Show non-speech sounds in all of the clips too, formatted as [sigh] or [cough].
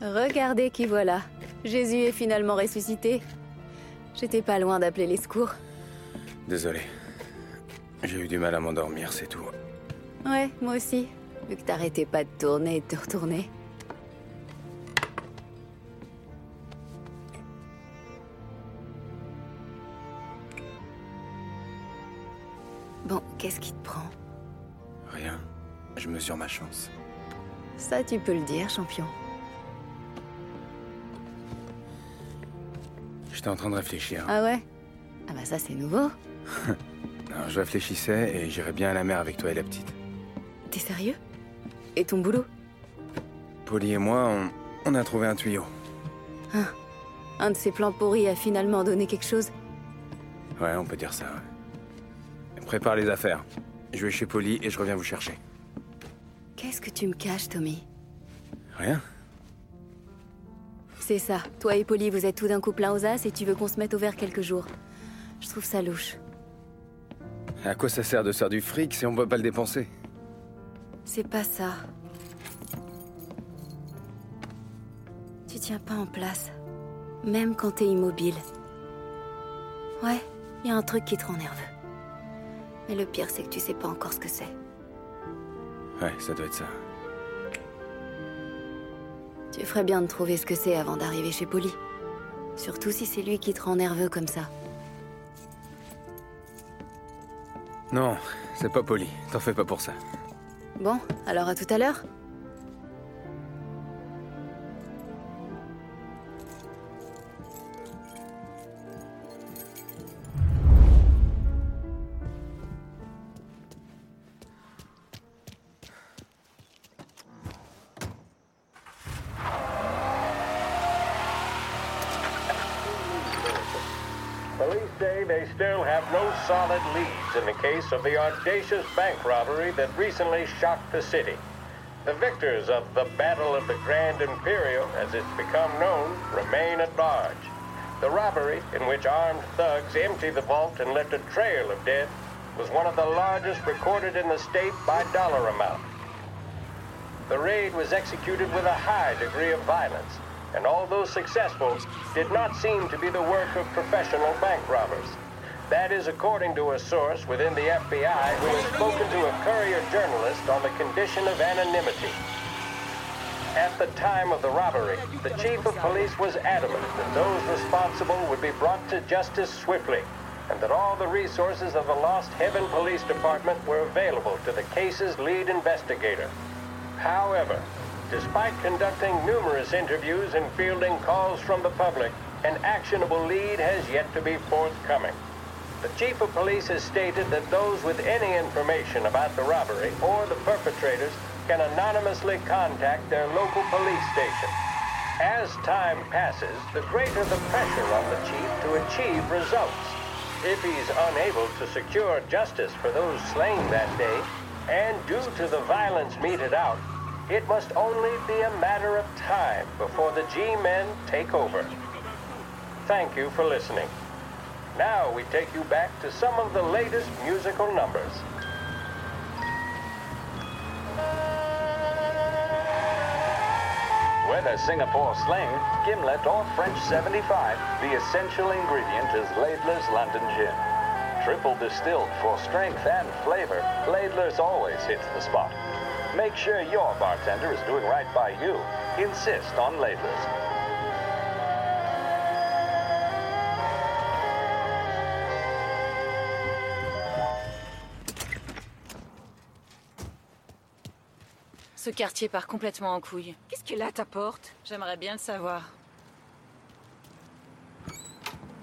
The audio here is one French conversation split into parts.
Regardez qui voilà. Jésus est finalement ressuscité. J'étais pas loin d'appeler les secours. Désolé. J'ai eu du mal à m'endormir, c'est tout. Ouais, moi aussi. Vu que t'arrêtais pas de tourner et de te retourner. Bon, qu'est-ce qui te prend? Rien. Je mesure ma chance. Ça, tu peux le dire, champion. J'étais en train de réfléchir. Ah ouais? Ah bah ça, c'est nouveau. [laughs] Alors, je réfléchissais et j'irais bien à la mer avec toi et la petite. T'es sérieux? Et ton boulot? Polly et moi, on, on a trouvé un tuyau. Un de ces plans pourris a finalement donné quelque chose? Ouais, on peut dire ça. ouais. Prépare les affaires. Je vais chez Polly et je reviens vous chercher. Qu'est-ce que tu me caches, Tommy? Rien C'est ça. Toi et Polly, vous êtes tout d'un coup plein aux as et tu veux qu'on se mette au vert quelques jours. Je trouve ça louche. À quoi ça sert de faire du fric si on peut pas le dépenser? C'est pas ça. Tu tiens pas en place. Même quand t'es immobile. Ouais, y a un truc qui te rend nerveux. Mais le pire, c'est que tu sais pas encore ce que c'est. Ouais, ça doit être ça. Ferais bien de trouver ce que c'est avant d'arriver chez Polly. Surtout si c'est lui qui te rend nerveux comme ça. Non, c'est pas Polly. T'en fais pas pour ça. Bon, alors à tout à l'heure solid leads in the case of the audacious bank robbery that recently shocked the city. The victors of the Battle of the Grand Imperial, as it's become known, remain at large. The robbery, in which armed thugs emptied the vault and left a trail of dead, was one of the largest recorded in the state by dollar amount. The raid was executed with a high degree of violence, and although successful, did not seem to be the work of professional bank robbers. That is according to a source within the FBI who has spoken to a courier journalist on the condition of anonymity. At the time of the robbery, the chief of police was adamant that those responsible would be brought to justice swiftly, and that all the resources of the Lost Heaven Police Department were available to the case's lead investigator. However, despite conducting numerous interviews and fielding calls from the public, an actionable lead has yet to be forthcoming. The chief of police has stated that those with any information about the robbery or the perpetrators can anonymously contact their local police station. As time passes, the greater the pressure on the chief to achieve results. If he's unable to secure justice for those slain that day, and due to the violence meted out, it must only be a matter of time before the G-men take over. Thank you for listening. Now we take you back to some of the latest musical numbers. Whether Singapore sling, gimlet, or French 75, the essential ingredient is Laidler's London Gin. Triple distilled for strength and flavor, Laidler's always hits the spot. Make sure your bartender is doing right by you. Insist on Laidler's. Ce quartier part complètement en couille. Qu'est-ce qu'elle a à ta porte? J'aimerais bien le savoir.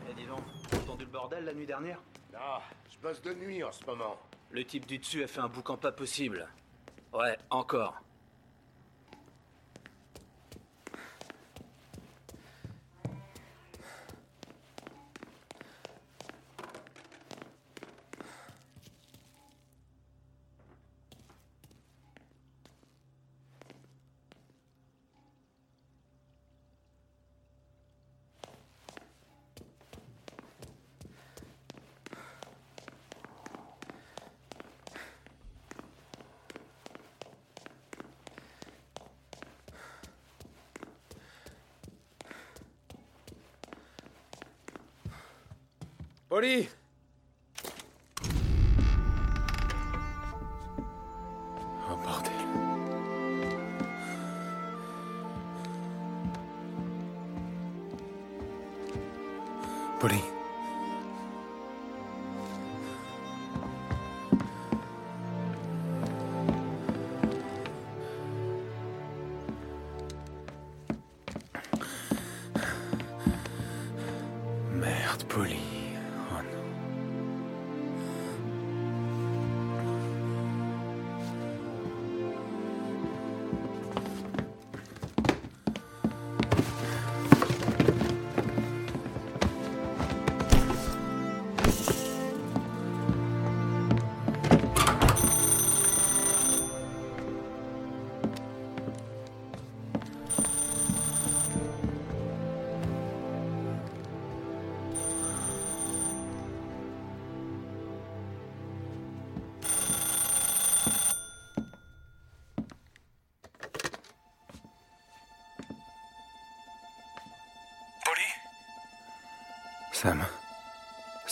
Eh dis donc, t'as entendu le bordel la nuit dernière? Ah, je bosse de nuit en ce moment. Le type du dessus a fait un boucan pas possible. Ouais, encore. Polly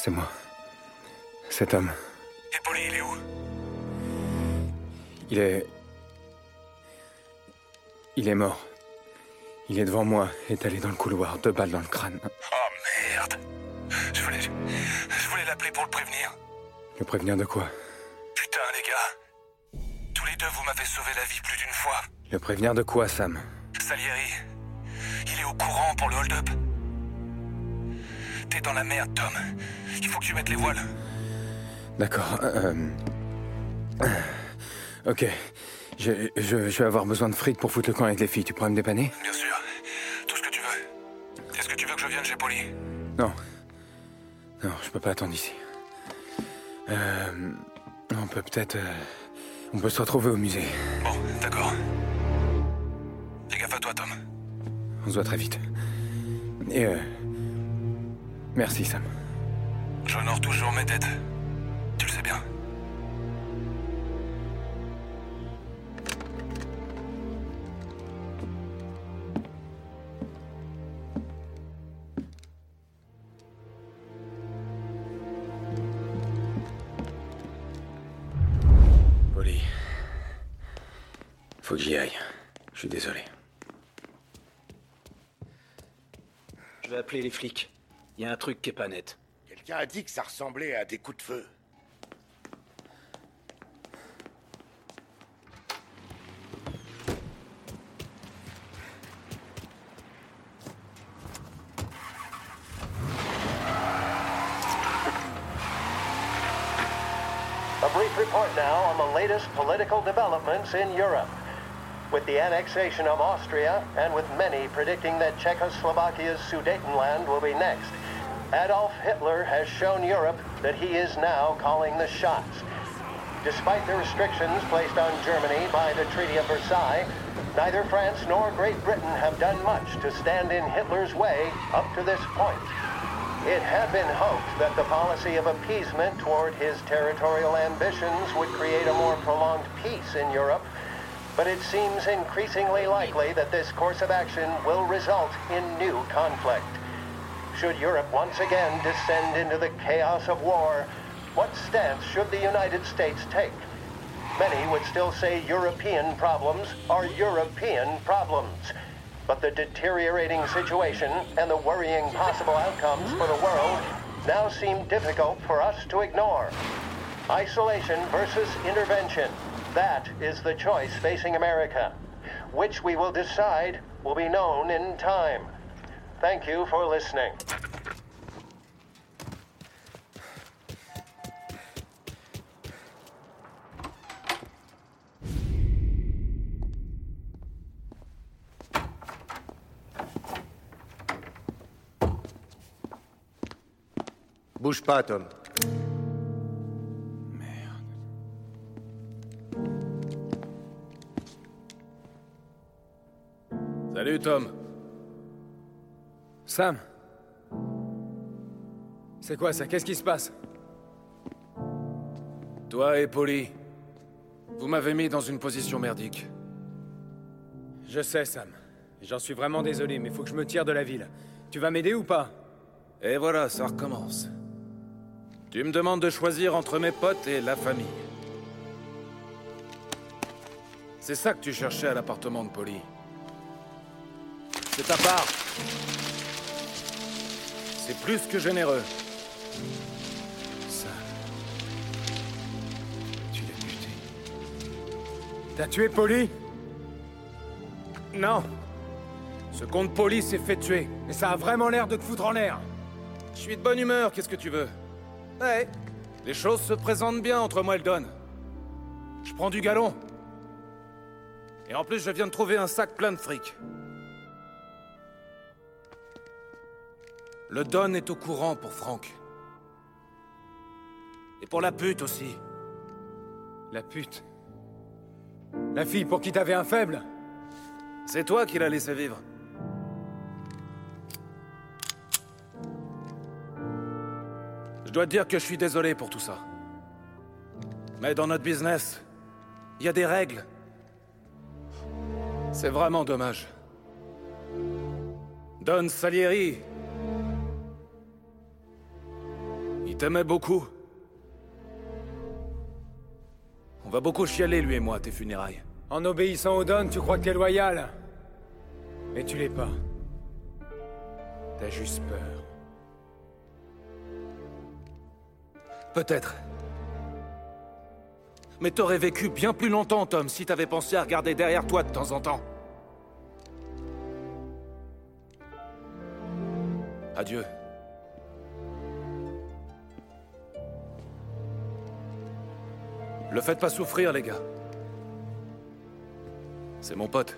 C'est moi. Cet homme. Et Polly, il est où? Il est. Il est mort. Il est devant moi, étalé dans le couloir, deux balles dans le crâne. Oh merde Je voulais. Je voulais l'appeler pour le prévenir. Le prévenir de quoi? Putain, les gars. Tous les deux, vous m'avez sauvé la vie plus d'une fois. Le prévenir de quoi, Sam? Salieri, il est au courant pour le hold-up. T'es dans la merde, Tom. Il faut que tu mettes les voiles. D'accord. euh, euh, Ok. Je, je, je vais avoir besoin de fric pour foutre le camp avec les filles. Tu pourrais me dépanner? Bien sûr. Tout ce que tu veux. Est-ce que tu veux que je vienne chez Polly? Non. Non, je peux pas attendre ici. Euh, on peut peut-être. euh, on peut se retrouver au musée. Bon, d'accord. Fais gaffe à toi, Tom. On se voit très vite. Et euh, Merci, Sam. J'honore toujours mes têtes. Tu le sais bien. Polly. Faut que j'y aille. Je suis désolé. Je vais appeler les flics. Il y a un truc qui est pas net. Quelqu'un a dit que ça ressemblait à des coups de feu. A brief report now on the latest political developments in Europe. With the annexation of Austria, and with many predicting that Czechoslovakia's Sudetenland will be next, Adolf Hitler has shown Europe that he is now calling the shots. Despite the restrictions placed on Germany by the Treaty of Versailles, neither France nor Great Britain have done much to stand in Hitler's way up to this point. It had been hoped that the policy of appeasement toward his territorial ambitions would create a more prolonged peace in Europe, but it seems increasingly likely that this course of action will result in new conflict. Should Europe once again descend into the chaos of war, what stance should the United States take? Many would still say European problems are European problems. But the deteriorating situation and the worrying possible outcomes for the world now seem difficult for us to ignore. Isolation versus intervention. That is the choice facing America. Which we will decide will be known in time. Thank you for listening. Bouge pas, Salut, Tom. Sam C'est quoi ça? Qu'est-ce qui se passe? Toi et Polly, vous m'avez mis dans une position merdique. Je sais, Sam. J'en suis vraiment désolé, mais faut que je me tire de la ville. Tu vas m'aider ou pas? Et voilà, ça recommence. Tu me demandes de choisir entre mes potes et la famille. C'est ça que tu cherchais à l'appartement de Polly. C'est ta part. C'est plus que généreux. Ça. Tu l'as buté. T'as tué Polly? Non. Ce compte Polly s'est fait tuer. Mais ça a vraiment l'air de te foutre en l'air. Je suis de bonne humeur, qu'est-ce que tu veux? Ouais. Les choses se présentent bien entre moi et le Don. Je prends du galon. Et en plus, je viens de trouver un sac plein de fric. Le Don est au courant pour Franck. Et pour la pute aussi. La pute. La fille pour qui t'avais un faible C'est toi qui l'as laissé vivre. Je dois te dire que je suis désolé pour tout ça. Mais dans notre business, il y a des règles. C'est vraiment dommage. Don Salieri. T'aimait beaucoup. On va beaucoup chialer, lui et moi, à tes funérailles. En obéissant au Don, tu crois que t'es loyal. Mais tu l'es pas. T'as juste peur. Peut-être. Mais t'aurais vécu bien plus longtemps, Tom, si t'avais pensé à regarder derrière toi de temps en temps. Adieu. Le faites pas souffrir, les gars. C'est mon pote.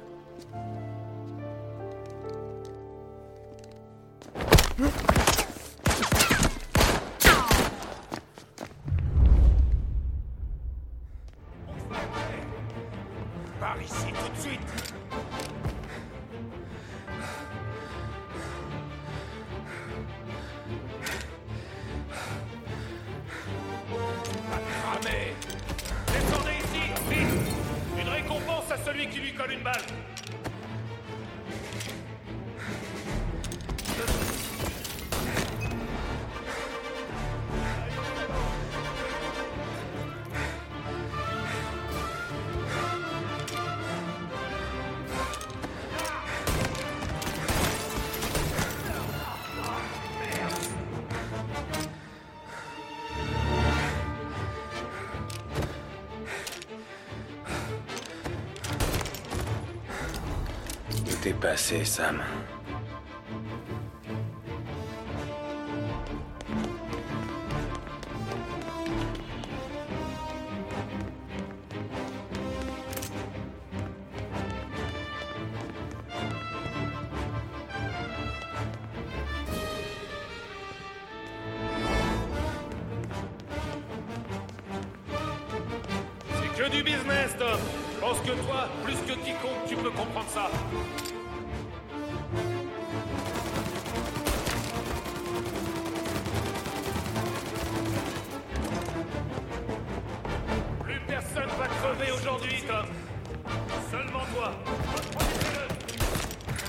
C'est que du business, Tom Je pense que toi, plus que quiconque, tu peux comprendre ça.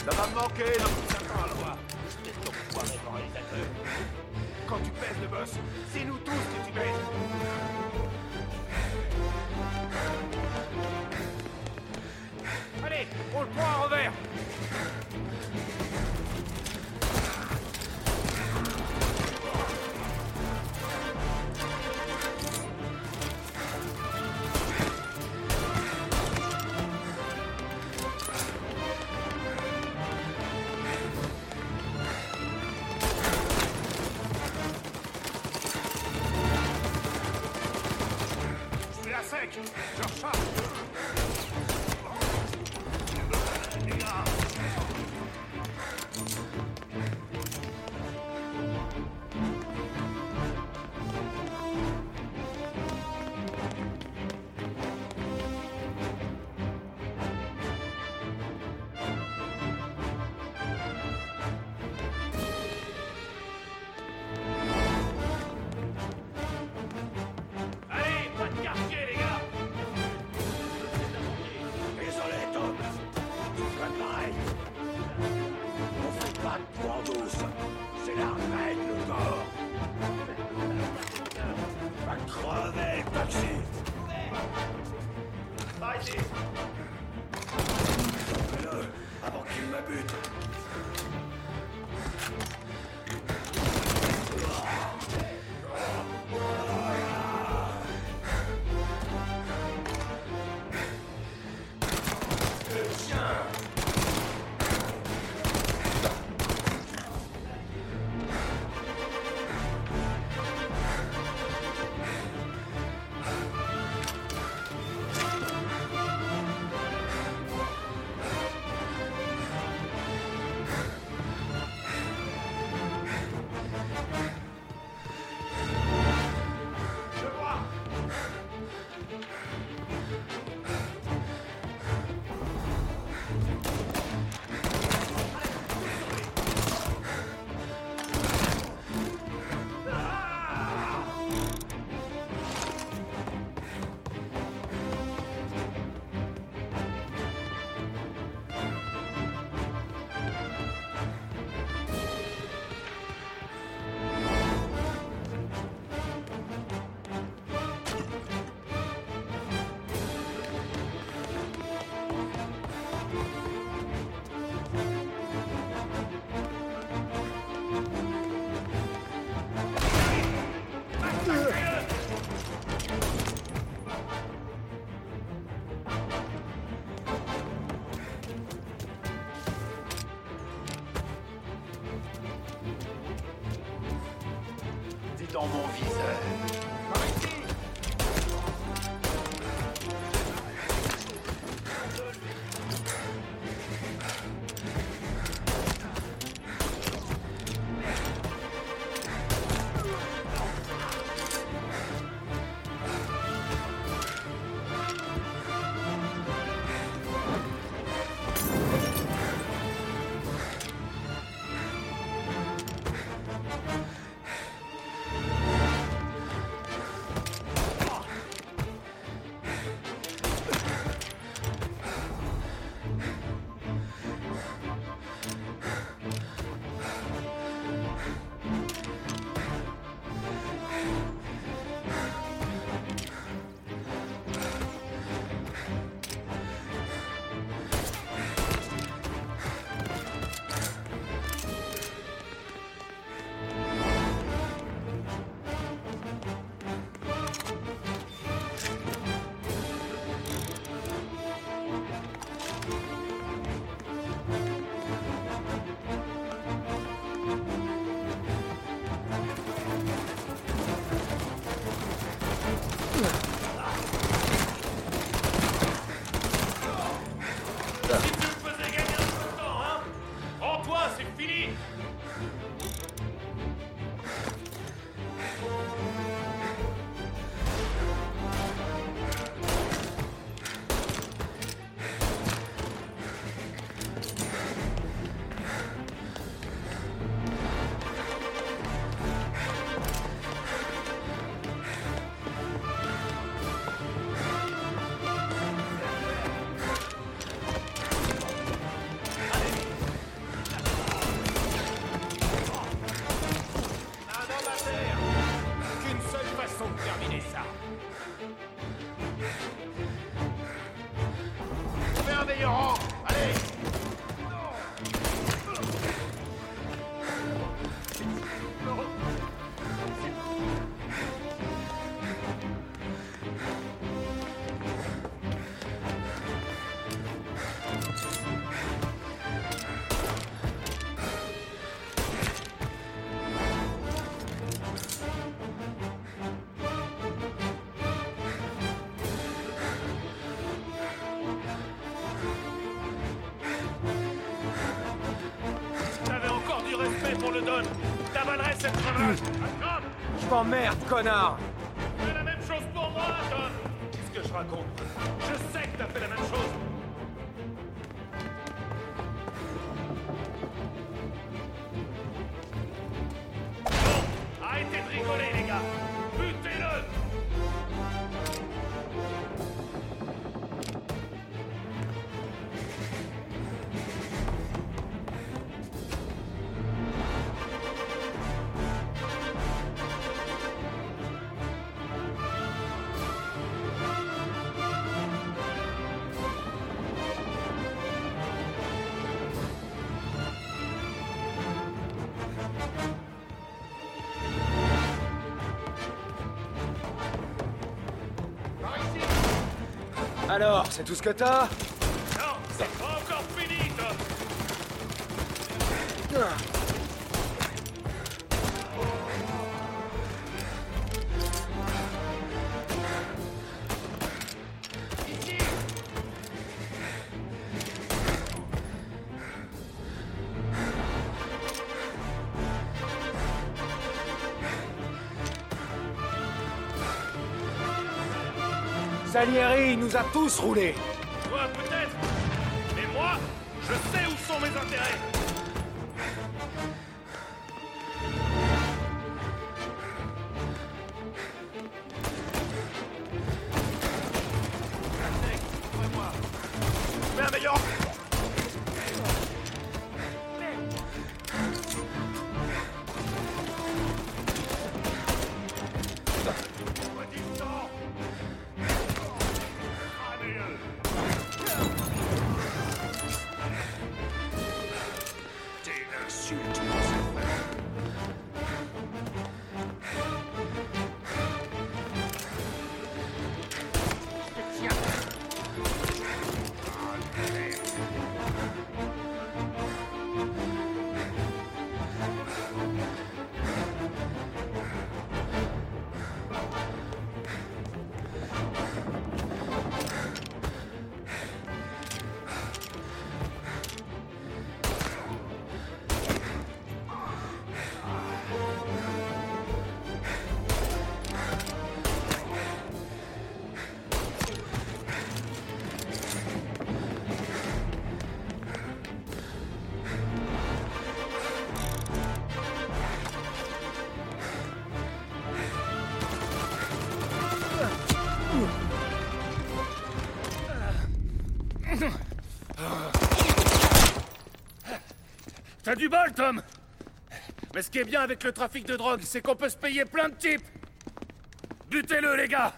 Ça va me manquer dans tout ça à loi. C'est ton pouvoir réalisateur. Quand tu pèses le boss, c'est nous tous que tu pèses. Allez, on le prend dans mon viseur. Le Don T'avalerais cette crevasse Attends Je m'emmerde, connard. Fais la même chose pour moi, Don Qu'est-ce que je raconte? Je sais que t'as fait la même chose. Bon, arrêtez de rigoler, les gars Alors, c'est tout ce que t'as? Nous a tous roulés Du bol, Tom. Mais ce qui est bien avec le trafic de drogue, c'est qu'on peut se payer plein de types. Butez-le, les gars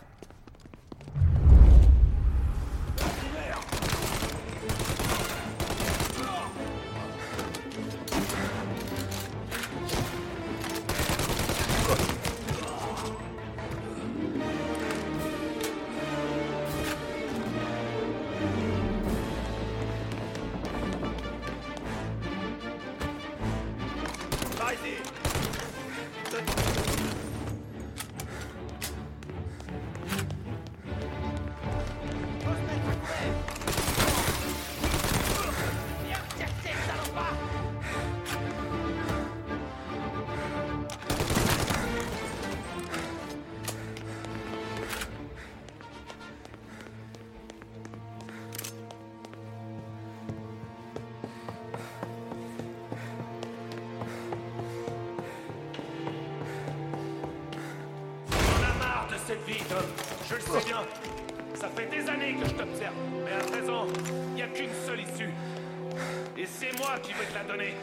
Je le sais bien. Ça fait des années que je t'observe. Mais à présent, il n'y a qu'une seule issue. Et c'est moi qui vais te la donner.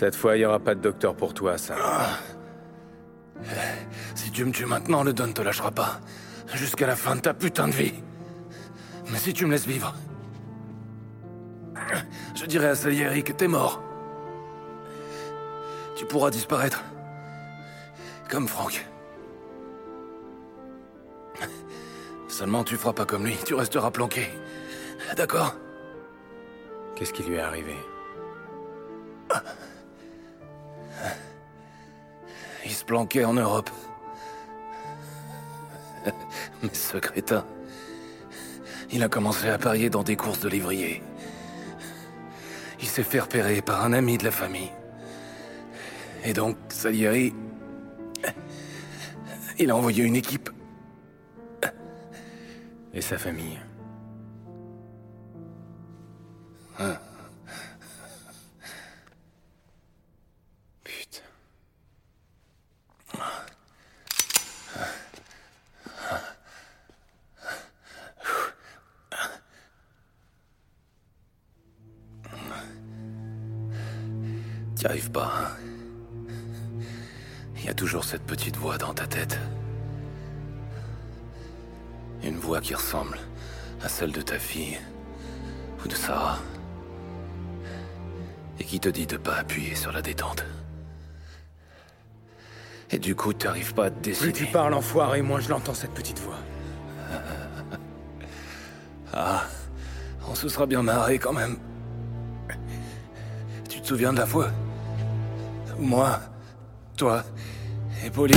Cette fois, il n'y aura pas de docteur pour toi, ça. Si tu me tues maintenant, le Don te lâchera pas. Jusqu'à la fin de ta putain de vie. Mais si tu me laisses vivre, je dirai à Salieri que t'es mort. Tu pourras disparaître. Comme Franck. Seulement tu feras pas comme lui, tu resteras planqué. D'accord? Qu'est-ce qui lui est arrivé? Il se planquait en Europe. [laughs] Mais ce crétin, il a commencé à parier dans des courses de lévrier. Il s'est fait repérer par un ami de la famille. Et donc, Salieri, il a envoyé une équipe. Et sa famille Putain. T'y arrives pas. hein Il y a toujours cette petite voix dans ta tête. Une voix qui ressemble à celle de ta fille ou de Sarah. Et qui te dit de pas appuyer sur la détente. Et du coup, t'arrives pas à te Plus décider. tu parles, enfoiré, moins je l'entends, cette petite voix. [laughs] Ah, on se sera bien marré quand même. Tu te souviens de la fois? Moi, toi et Pauline.